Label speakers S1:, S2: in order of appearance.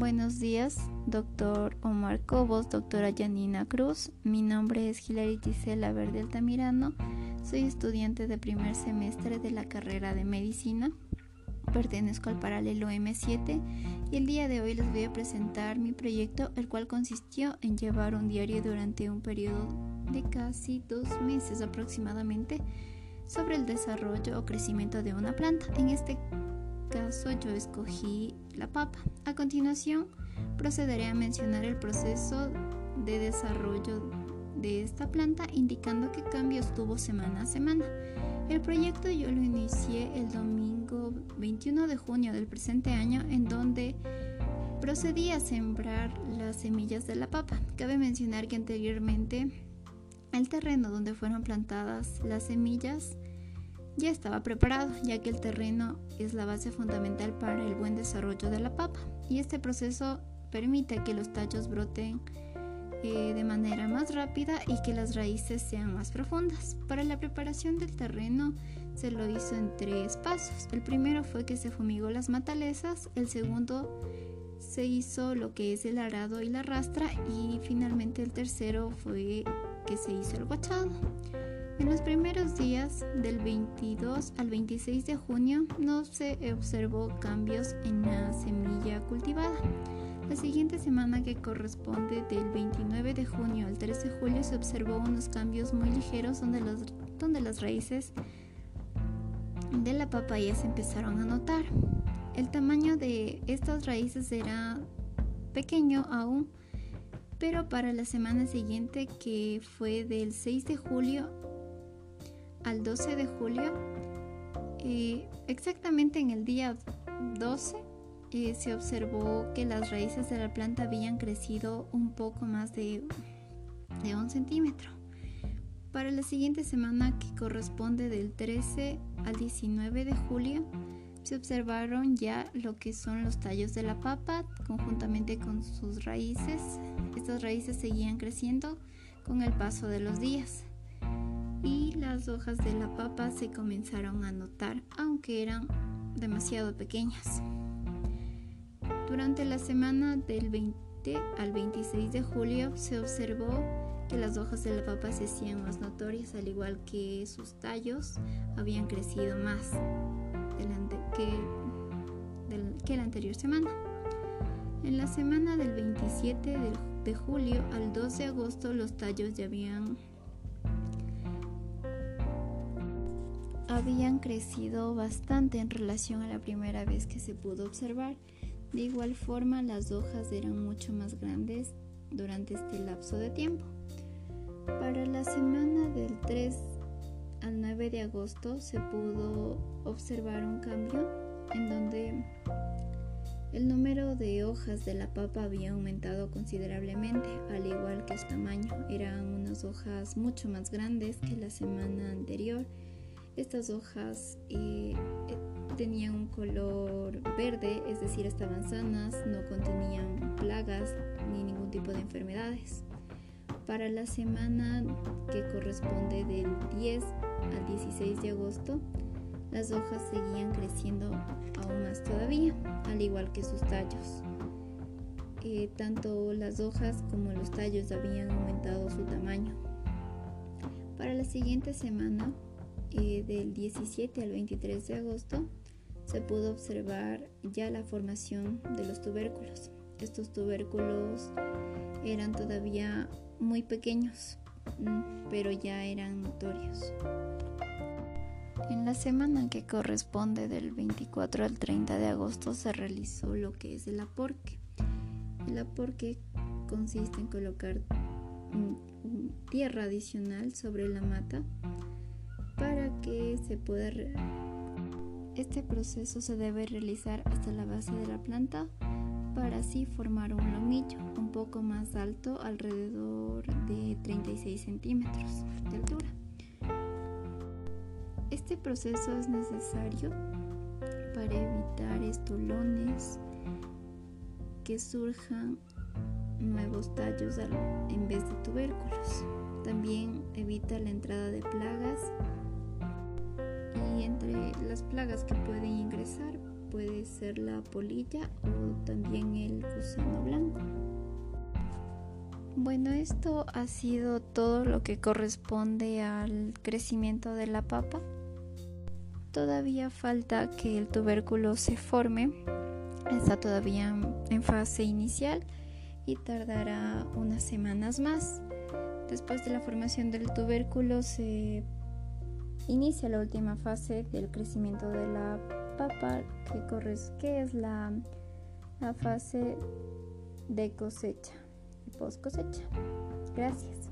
S1: Buenos días, doctor Omar Cobos, doctora Janina Cruz. Mi nombre es Hilary Gisela Verde Altamirano. Soy estudiante de primer semestre de la carrera de medicina. Pertenezco al paralelo M7 y el día de hoy les voy a presentar mi proyecto, el cual consistió en llevar un diario durante un periodo de casi dos meses aproximadamente sobre el desarrollo o crecimiento de una planta. En este caso yo escogí la papa. A continuación procederé a mencionar el proceso de desarrollo de esta planta indicando qué cambios tuvo semana a semana. El proyecto yo lo inicié el domingo 21 de junio del presente año en donde procedí a sembrar las semillas de la papa. Cabe mencionar que anteriormente el terreno donde fueron plantadas las semillas ya estaba preparado, ya que el terreno es la base fundamental para el buen desarrollo de la papa y este proceso permite que los tallos broten eh, de manera más rápida y que las raíces sean más profundas. Para la preparación del terreno se lo hizo en tres pasos. El primero fue que se fumigó las matalezas, el segundo se hizo lo que es el arado y la rastra y finalmente el tercero fue que se hizo el guachado. En los primeros días del 22 al 26 de junio no se observó cambios en la semilla cultivada. La siguiente semana que corresponde del 29 de junio al 13 de julio se observó unos cambios muy ligeros donde, donde las raíces de la papaya se empezaron a notar. El tamaño de estas raíces era pequeño aún, pero para la semana siguiente que fue del 6 de julio al 12 de julio, eh, exactamente en el día 12, eh, se observó que las raíces de la planta habían crecido un poco más de, de un centímetro. Para la siguiente semana, que corresponde del 13 al 19 de julio, se observaron ya lo que son los tallos de la papa conjuntamente con sus raíces. Estas raíces seguían creciendo con el paso de los días y las hojas de la papa se comenzaron a notar, aunque eran demasiado pequeñas. Durante la semana del 20 al 26 de julio se observó que las hojas de la papa se hacían más notorias, al igual que sus tallos habían crecido más que, que la anterior semana. En la semana del 27 de julio al 2 de agosto los tallos ya habían habían crecido bastante en relación a la primera vez que se pudo observar. De igual forma, las hojas eran mucho más grandes durante este lapso de tiempo. Para la semana del 3 al 9 de agosto se pudo observar un cambio en donde el número de hojas de la papa había aumentado considerablemente, al igual que su tamaño. Eran unas hojas mucho más grandes que la semana anterior estas hojas eh, eh, tenían un color verde, es decir, estaban sanas, no contenían plagas ni ningún tipo de enfermedades. Para la semana que corresponde del 10 al 16 de agosto, las hojas seguían creciendo aún más todavía, al igual que sus tallos. Eh, tanto las hojas como los tallos habían aumentado su tamaño. Para la siguiente semana, del 17 al 23 de agosto se pudo observar ya la formación de los tubérculos. Estos tubérculos eran todavía muy pequeños, mm, pero ya eran notorios. En la semana que corresponde del 24 al 30 de agosto se realizó lo que es el aporque. El aporque consiste en colocar tierra adicional sobre la mata para que se pueda... Este proceso se debe realizar hasta la base de la planta para así formar un lomillo un poco más alto, alrededor de 36 centímetros de altura. Este proceso es necesario para evitar estolones que surjan nuevos tallos en vez de tubérculos. También evita la entrada de plagas entre las plagas que pueden ingresar puede ser la polilla o también el gusano blanco. Bueno, esto ha sido todo lo que corresponde al crecimiento de la papa. Todavía falta que el tubérculo se forme, está todavía en fase inicial y tardará unas semanas más. Después de la formación del tubérculo se inicia la última fase del crecimiento de la papa, que, que es la, la fase de cosecha y post cosecha. Gracias.